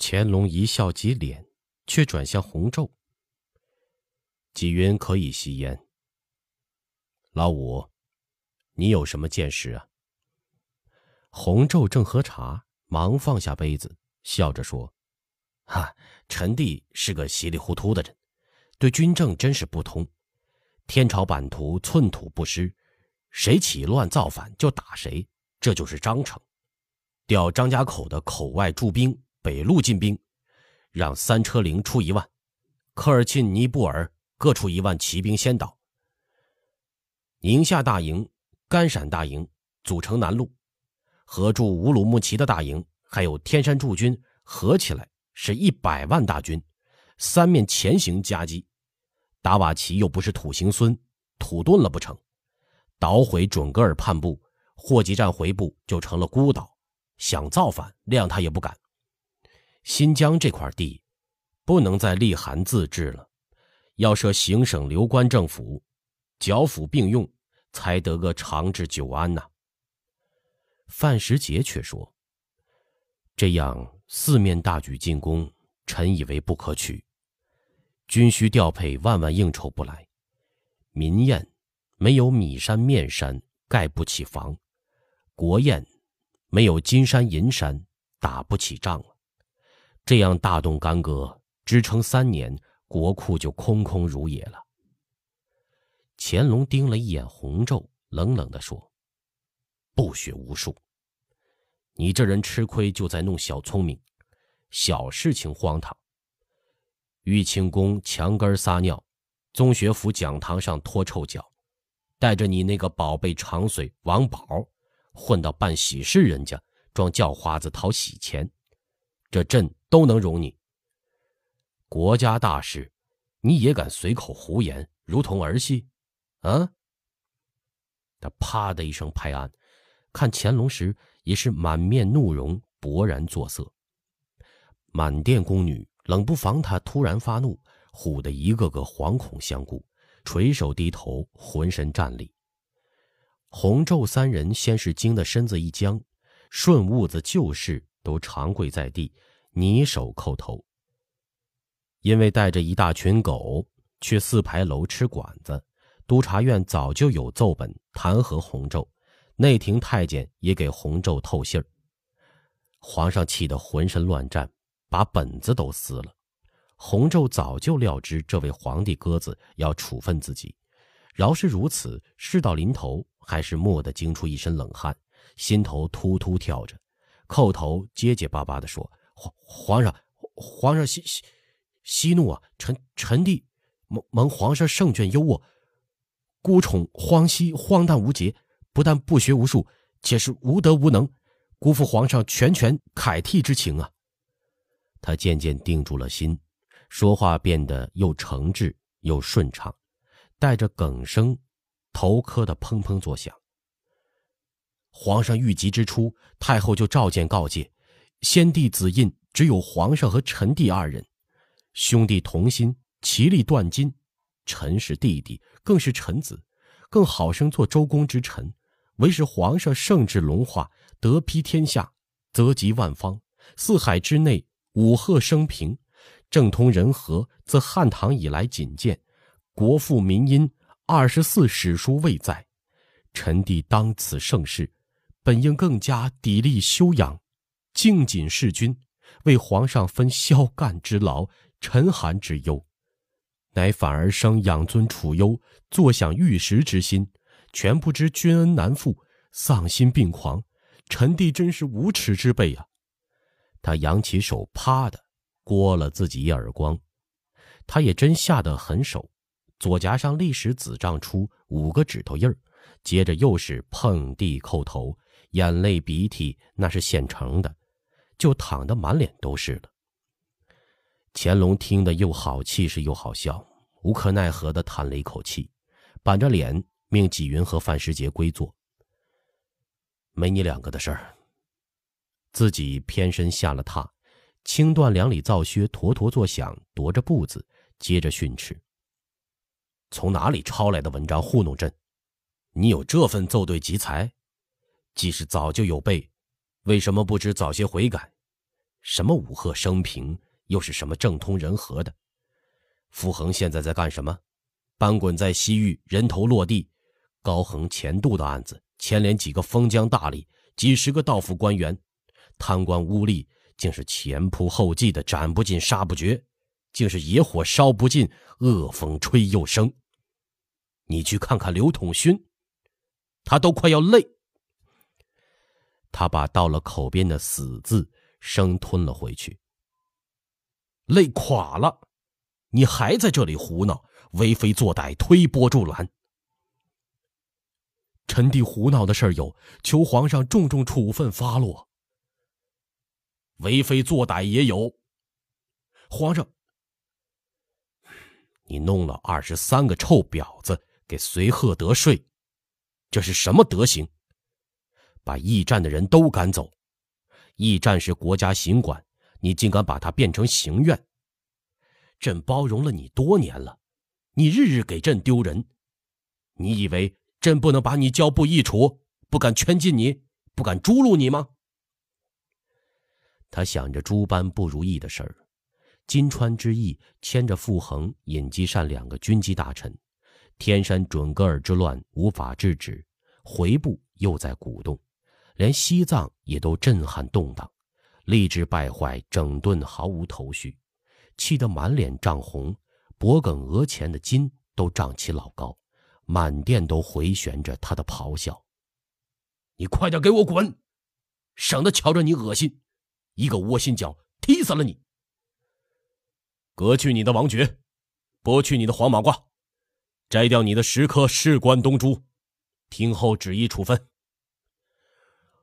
乾隆一笑即脸，却转向洪昼。纪云可以吸烟。老五，你有什么见识啊？洪昼正喝茶，忙放下杯子，笑着说：“哈，臣弟是个稀里糊涂的人，对军政真是不通。天朝版图寸土不失，谁起乱造反就打谁，这就是章程。调张家口的口外驻兵。”北路进兵，让三车灵出一万，科尔沁、尼布尔各出一万骑兵先导。宁夏大营、甘陕大营组成南路，合驻乌鲁木齐的大营，还有天山驻军，合起来是一百万大军，三面前行夹击。达瓦齐又不是土行孙，土遁了不成？捣毁准噶尔叛部，霍集站回部就成了孤岛，想造反，谅他也不敢。新疆这块地，不能再立函自治了，要设行省流官政府，剿抚并用，才得个长治久安呐。范时杰却说：“这样四面大举进攻，臣以为不可取。军需调配万万应酬不来，民宴没有米山面山盖不起房，国宴没有金山银山打不起仗了。”这样大动干戈，支撑三年，国库就空空如也了。乾隆盯了一眼洪昼，冷冷地说：“不学无术，你这人吃亏就在弄小聪明，小事情荒唐。玉清宫墙根撒尿，宗学府讲堂上拖臭脚，带着你那个宝贝长随王宝，混到办喜事人家装叫花子讨喜钱，这朕。”都能容你。国家大事，你也敢随口胡言，如同儿戏？啊！他啪的一声拍案，看乾隆时也是满面怒容，勃然作色。满殿宫女冷不防他突然发怒，唬得一个个惶恐相顾，垂手低头，浑身战栗。洪昼三人先是惊得身子一僵，顺兀子旧事都长跪在地。泥手叩头，因为带着一大群狗去四牌楼吃馆子，督察院早就有奏本弹劾洪昼，内廷太监也给洪昼透信儿。皇上气得浑身乱颤，把本子都撕了。洪昼早就料知这位皇帝鸽子要处分自己，饶是如此，事到临头还是蓦地惊出一身冷汗，心头突突跳着，叩头结结巴巴地说。皇皇上，皇上息息息怒啊！臣臣弟蒙蒙皇上圣眷优渥，孤宠荒兮荒诞无节，不但不学无术，且是无德无能，辜负皇上拳拳凯替之情啊！他渐渐定住了心，说话变得又诚挚又顺畅，带着哽声，头磕的砰砰作响。皇上遇疾之初，太后就召见告诫。先帝子印只有皇上和臣弟二人，兄弟同心，其利断金。臣是弟弟，更是臣子，更好生做周公之臣。唯使皇上圣旨隆化，德披天下，泽及万方，四海之内五鹤升平，政通人和，自汉唐以来仅见。国富民殷，二十四史书未载。臣弟当此盛世，本应更加砥砺修养。敬谨事君，为皇上分宵干之劳、沉寒之忧，乃反而生养尊处优、坐享玉石之心，全不知君恩难复，丧心病狂。臣弟真是无耻之辈啊！他扬起手，啪的，掴了自己一耳光。他也真下得狠手，左颊上立时紫胀出五个指头印儿，接着又是碰地叩头，眼泪鼻涕那是现成的。就淌得满脸都是了。乾隆听得又好气是又好笑，无可奈何的叹了一口气，板着脸命纪云和范时杰归坐。没你两个的事儿。自己偏身下了榻，轻断两里皂靴，坨坨作响，踱着步子，接着训斥：“从哪里抄来的文章糊弄朕？你有这份奏对集才，既是早就有备。”为什么不知早些悔改？什么武赫升平，又是什么政通人和的？傅恒现在在干什么？翻滚在西域，人头落地。高恒、前度的案子，牵连几个封疆大吏，几十个道府官员，贪官污吏，竟是前仆后继的，斩不尽，杀不绝，竟是野火烧不尽，恶风吹又生。你去看看刘统勋，他都快要累。他把到了口边的“死”字生吞了回去，累垮了。你还在这里胡闹，为非作歹，推波助澜。臣弟胡闹的事有，求皇上重重处分发落。为非作歹也有。皇上，你弄了二十三个臭婊子给随贺德睡，这是什么德行？把驿站的人都赶走。驿站是国家行管，你竟敢把它变成行院？朕包容了你多年了，你日日给朕丢人，你以为朕不能把你交部议处，不敢圈禁你，不敢诛戮你吗？他想着诸般不如意的事儿，金川之役牵着傅恒、尹继善两个军机大臣，天山准噶尔之乱无法制止，回部又在鼓动，连西藏也都震撼动荡，吏治败坏，整顿毫无头绪。气得满脸涨红，脖颈额前的筋都涨起老高，满殿都回旋着他的咆哮：“你快点给我滚，省得瞧着你恶心！一个窝心脚，踢死了你！革去你的王爵，剥去你的黄马褂，摘掉你的十颗士官东珠，听候旨意处分。”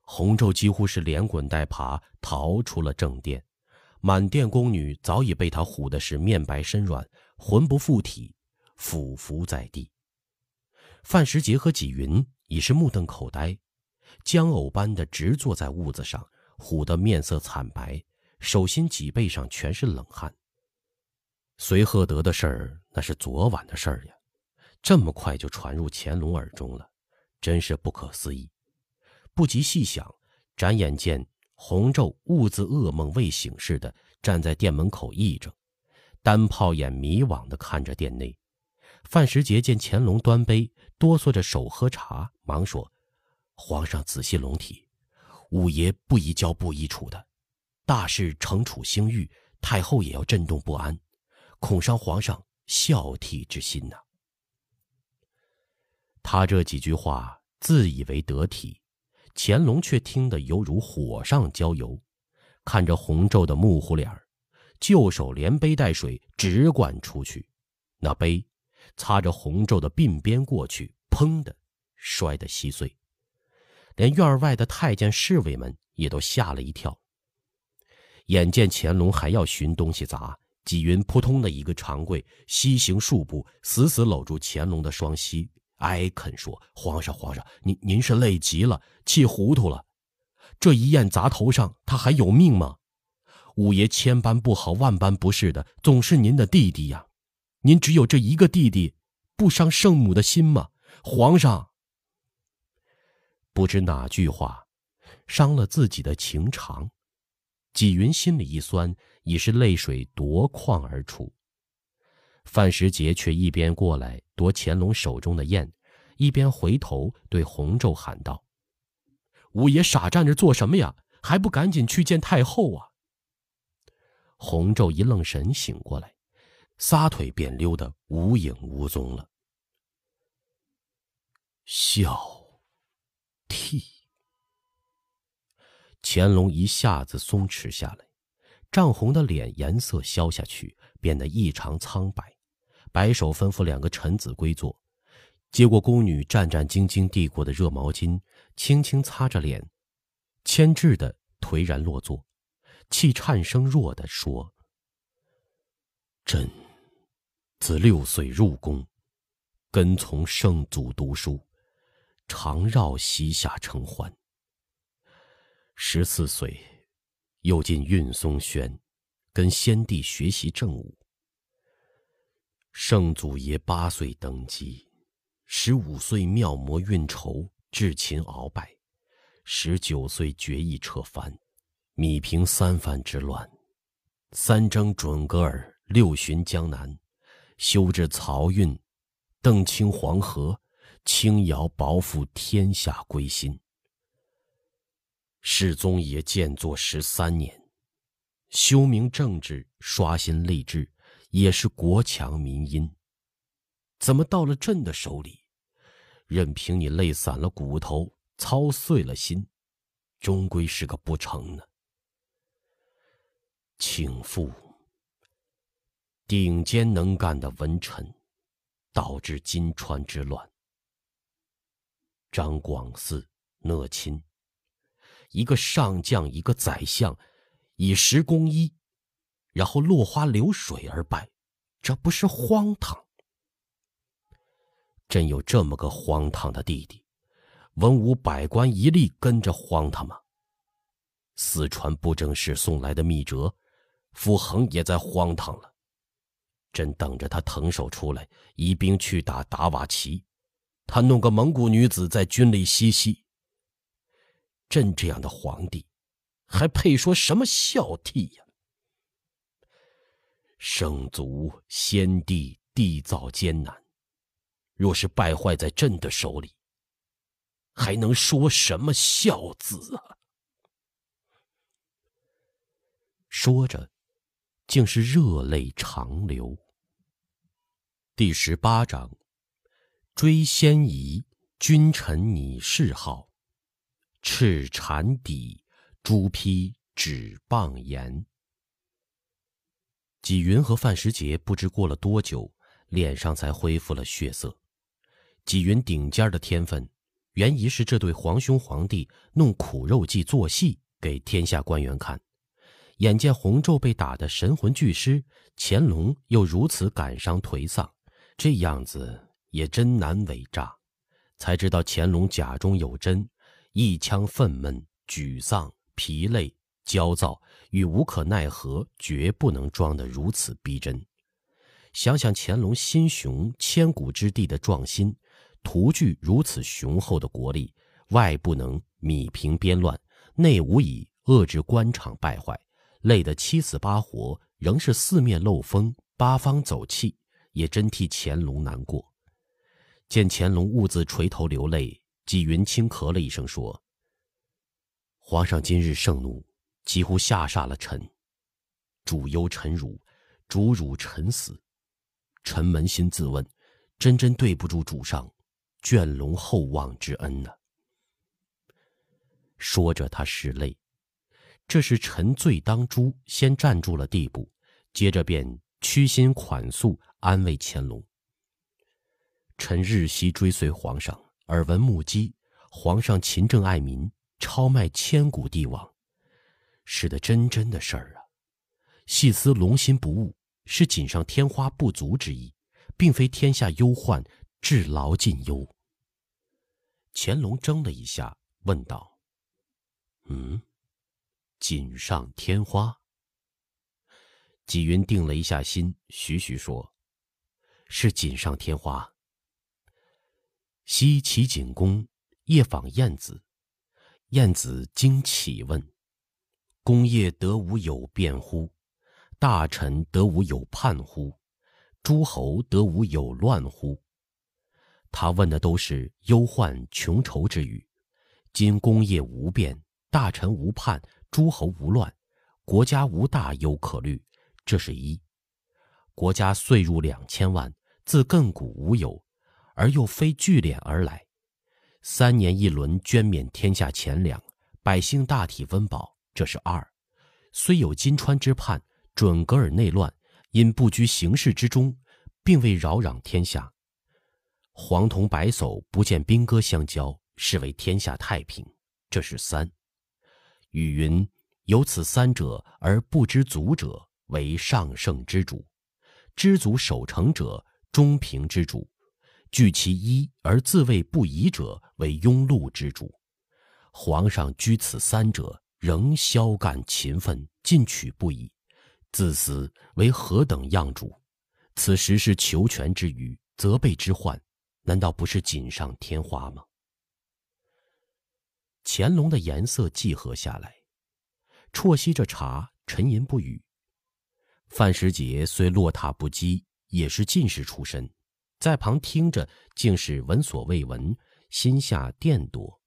洪昼几乎是连滚带爬逃出了正殿。满殿宫女早已被他唬的是面白身软，魂不附体，俯伏在地。范时杰和纪云已是目瞪口呆，僵偶般的直坐在屋子上，唬得面色惨白，手心脊背上全是冷汗。随贺德的事儿那是昨晚的事儿呀，这么快就传入乾隆耳中了，真是不可思议。不及细想，转眼间。红昼兀自噩梦未醒似的站在店门口议着，单炮眼迷惘的看着店内。范时杰见乾隆端杯，哆嗦着手喝茶，忙说：“皇上仔细龙体，五爷不宜交部宜处的，大事惩处兴誉，太后也要震动不安，恐伤皇上孝悌之心呐。”他这几句话自以为得体。乾隆却听得犹如火上浇油，看着红昼的木糊脸儿，就手连杯带水直灌出去，那杯擦着红昼的鬓边过去，砰的摔得稀碎，连院外的太监侍卫们也都吓了一跳。眼见乾隆还要寻东西砸，纪云扑通的一个长跪，西行数步，死死搂住乾隆的双膝。哀恳说：“皇上，皇上，您您是累极了，气糊涂了。这一雁砸头上，他还有命吗？五爷千般不好，万般不是的，总是您的弟弟呀。您只有这一个弟弟，不伤圣母的心吗？皇上，不知哪句话伤了自己的情长。纪云心里一酸，已是泪水夺眶而出。范时杰却一边过来夺乾隆手中的砚，一边回头对洪昼喊道：“五爷傻站着做什么呀？还不赶紧去见太后啊！”洪昼一愣神，醒过来，撒腿便溜得无影无踪了。孝悌，乾隆一下子松弛下来，涨红的脸颜色消下去，变得异常苍白。摆手吩咐两个臣子归坐，接过宫女战战兢兢递过的热毛巾，轻轻擦着脸，牵制的颓然落座，气颤声弱的说：“朕自六岁入宫，跟从圣祖读书，常绕西夏承欢。十四岁，又进运松轩，跟先帝学习政务。”圣祖爷八岁登基，十五岁妙魔运筹，智擒鳌拜，十九岁决意撤藩，米平三藩之乱，三征准噶尔，六巡江南，修治漕运，邓清黄河，轻徭薄赋，天下归心。世宗也建作十三年，修明政治，刷新吏治，也是国强民殷。怎么到了朕的手里，任凭你累散了骨头，操碎了心，终归是个不成呢？请父，顶尖能干的文臣，导致金川之乱。张广嗣、讷亲，一个上将，一个宰相，以十攻一，然后落花流水而败，这不是荒唐？朕有这么个荒唐的弟弟，文武百官一力跟着荒唐吗？四川布政使送来的密折。傅恒也在荒唐了，朕等着他腾手出来，移兵去打达瓦齐，他弄个蒙古女子在军里嬉戏。朕这样的皇帝，还配说什么孝悌呀？圣祖先帝缔造艰难，若是败坏在朕的手里，还能说什么孝子啊？说着。竟是热泪长流。第十八章：追先仪，君臣拟谥号；赤禅底，朱批指棒言。纪云和范时杰不知过了多久，脸上才恢复了血色。纪云顶尖的天分，原疑是这对皇兄皇帝弄苦肉计做戏给天下官员看。眼见洪昼被打得神魂俱失，乾隆又如此感伤颓丧，这样子也真难伪诈。才知道乾隆假中有真，一腔愤懑、沮丧、疲累、焦躁与无可奈何，绝不能装得如此逼真。想想乾隆心雄千古之地的壮心，图具如此雄厚的国力，外不能米平边乱，内无以遏制官场败坏。累得七死八活，仍是四面漏风，八方走气，也真替乾隆难过。见乾隆兀自垂头流泪，纪云轻咳了一声说：“皇上今日盛怒，几乎吓煞了臣。主忧臣辱，主辱臣死，臣扪心自问，真真对不住主上眷龙厚望之恩呢。”说着，他拭泪。这是臣罪当诛，先站住了地步，接着便屈心款诉，安慰乾隆。臣日夕追随皇上，耳闻目击，皇上勤政爱民，超迈千古帝王，是的真真的事儿啊。细思龙心不悟，是锦上添花不足之意，并非天下忧患至劳尽忧。乾隆怔了一下，问道：“嗯？”锦上添花。纪云定了一下心，徐徐说：“是锦上添花。”西齐景公夜访晏子，晏子惊起问：“功业得无有变乎？大臣得无有叛乎？诸侯得无有乱乎？”他问的都是忧患穷愁之语。今功业无变，大臣无叛。诸侯无乱，国家无大忧可虑，这是一。国家岁入两千万，自亘古无有，而又非聚敛而来。三年一轮捐免天下钱粮，百姓大体温饱，这是二。虽有金川之叛，准噶尔内乱，因不居形势之中，并未扰攘天下。黄铜白叟不见兵戈相交，是为天下太平，这是三。语云：“有此三者而不知足者，为上圣之主；知足守成者，中平之主；据其一而自谓不疑者，为庸碌之主。皇上居此三者，仍骁干勤奋，进取不已，自私为何等样主？此时是求全之余，责备之患，难道不是锦上添花吗？”乾隆的颜色寂和下来，啜吸着茶，沉吟不语。范时杰虽落榻不羁，也是进士出身，在旁听着，竟是闻所未闻，心下惦多。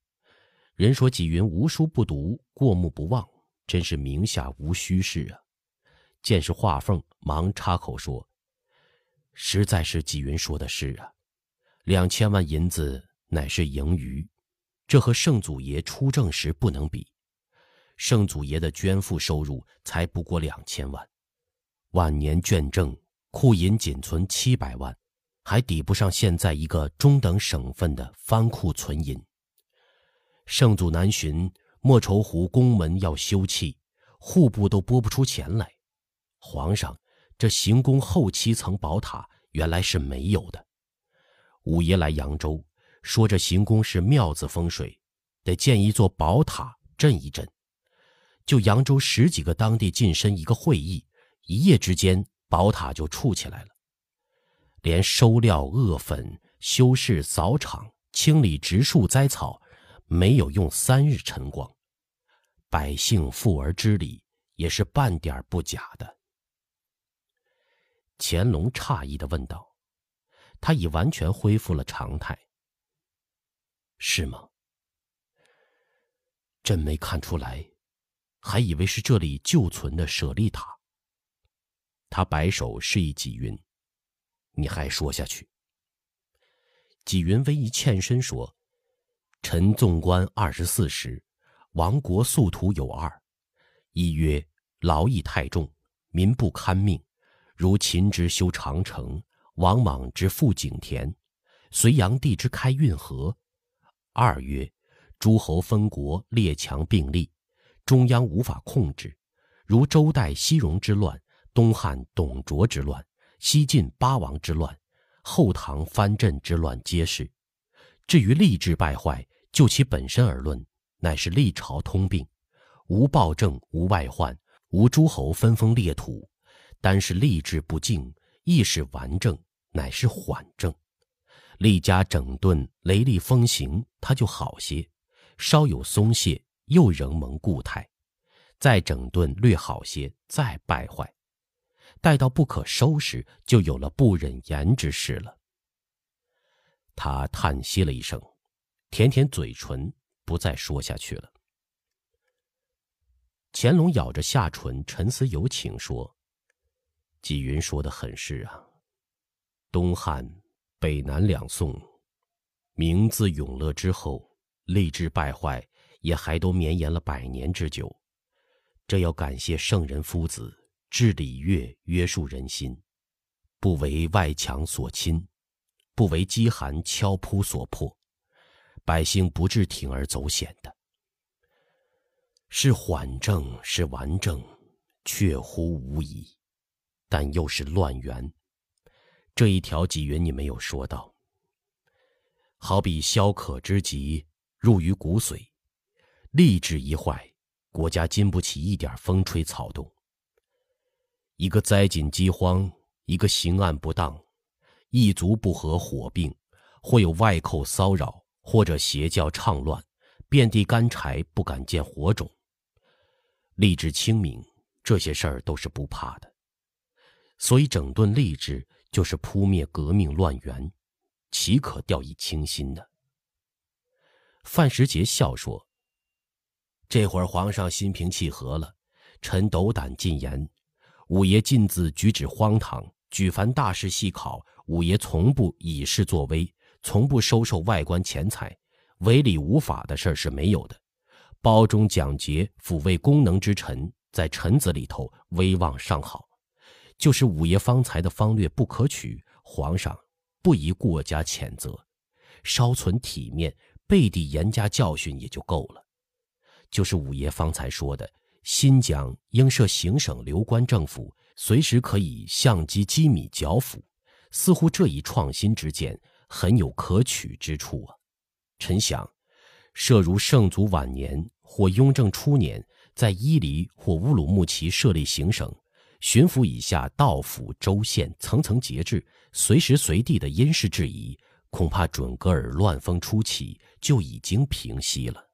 人说纪云无书不读，过目不忘，真是名下无虚事啊。见是画凤，忙插口说：“实在是纪云说的是啊，两千万银子乃是盈余，这和圣祖爷出政时不能比。圣祖爷的捐赋收入才不过两千万，晚年捐赠库银仅存七百万，还抵不上现在一个中等省份的藩库存银。圣祖南巡，莫愁湖宫门要修葺，户部都拨不出钱来。”皇上，这行宫后七层宝塔原来是没有的。五爷来扬州，说这行宫是庙子风水，得建一座宝塔镇一镇。就扬州十几个当地近身一个会议，一夜之间宝塔就矗起来了。连收料、恶粉、修饰、扫场、清理植树栽草，没有用三日晨光。百姓富而知礼，也是半点不假的。乾隆诧异的问道：“他已完全恢复了常态，是吗？朕没看出来，还以为是这里旧存的舍利塔。”他摆手示意纪云：“你还说下去。”纪云微一欠身说：“臣纵观二十四时，亡国宿途有二：一曰劳役太重，民不堪命。”如秦之修长城，王莽之复井田，隋炀帝之开运河。二曰，诸侯分国，列强并立，中央无法控制，如周代西戎之乱，东汉董卓之乱，西晋八王之乱，后唐藩镇之乱皆是。至于吏治败坏，就其本身而论，乃是历朝通病，无暴政，无外患，无诸侯分封列土。单是吏治不敬，亦是顽政，乃是缓政。吏家整顿，雷厉风行，他就好些；稍有松懈，又仍蒙固态。再整顿略好些，再败坏，待到不可收拾，就有了不忍言之事了。他叹息了一声，舔舔嘴唇，不再说下去了。乾隆咬着下唇，沉思有请说。纪云说的很是啊，东汉、北南两宋，明自永乐之后，吏治败坏也还都绵延了百年之久。这要感谢圣人夫子治礼乐，约束人心，不为外强所侵，不为饥寒敲扑所迫，百姓不致铤而走险的。是缓政，是顽政，确乎无疑。但又是乱源，这一条纪云你没有说到。好比消渴之疾入于骨髓，吏治一坏，国家经不起一点风吹草动。一个灾紧饥荒，一个刑案不当，一族不和火并，或有外寇骚扰，或者邪教倡乱，遍地干柴不敢见火种。吏治清明，这些事儿都是不怕的。所以整顿吏治就是扑灭革命乱源，岂可掉以轻心呢？范时杰笑说：“这会儿皇上心平气和了，臣斗胆进言，五爷近自举止荒唐，举凡大事细考，五爷从不以事作威，从不收受外官钱财，违礼无法的事儿是没有的。包中奖节抚慰功能之臣，在臣子里头威望尚好。”就是五爷方才的方略不可取，皇上不宜过加谴责，稍存体面，背地严加教训也就够了。就是五爷方才说的，新疆应设行省留官政府，随时可以相机机米剿抚，似乎这一创新之见很有可取之处啊。臣想，设如圣祖晚年或雍正初年，在伊犁或乌鲁木齐设立行省。巡抚以下道府州县层层节制，随时随地的因事制宜，恐怕准噶尔乱风初起就已经平息了。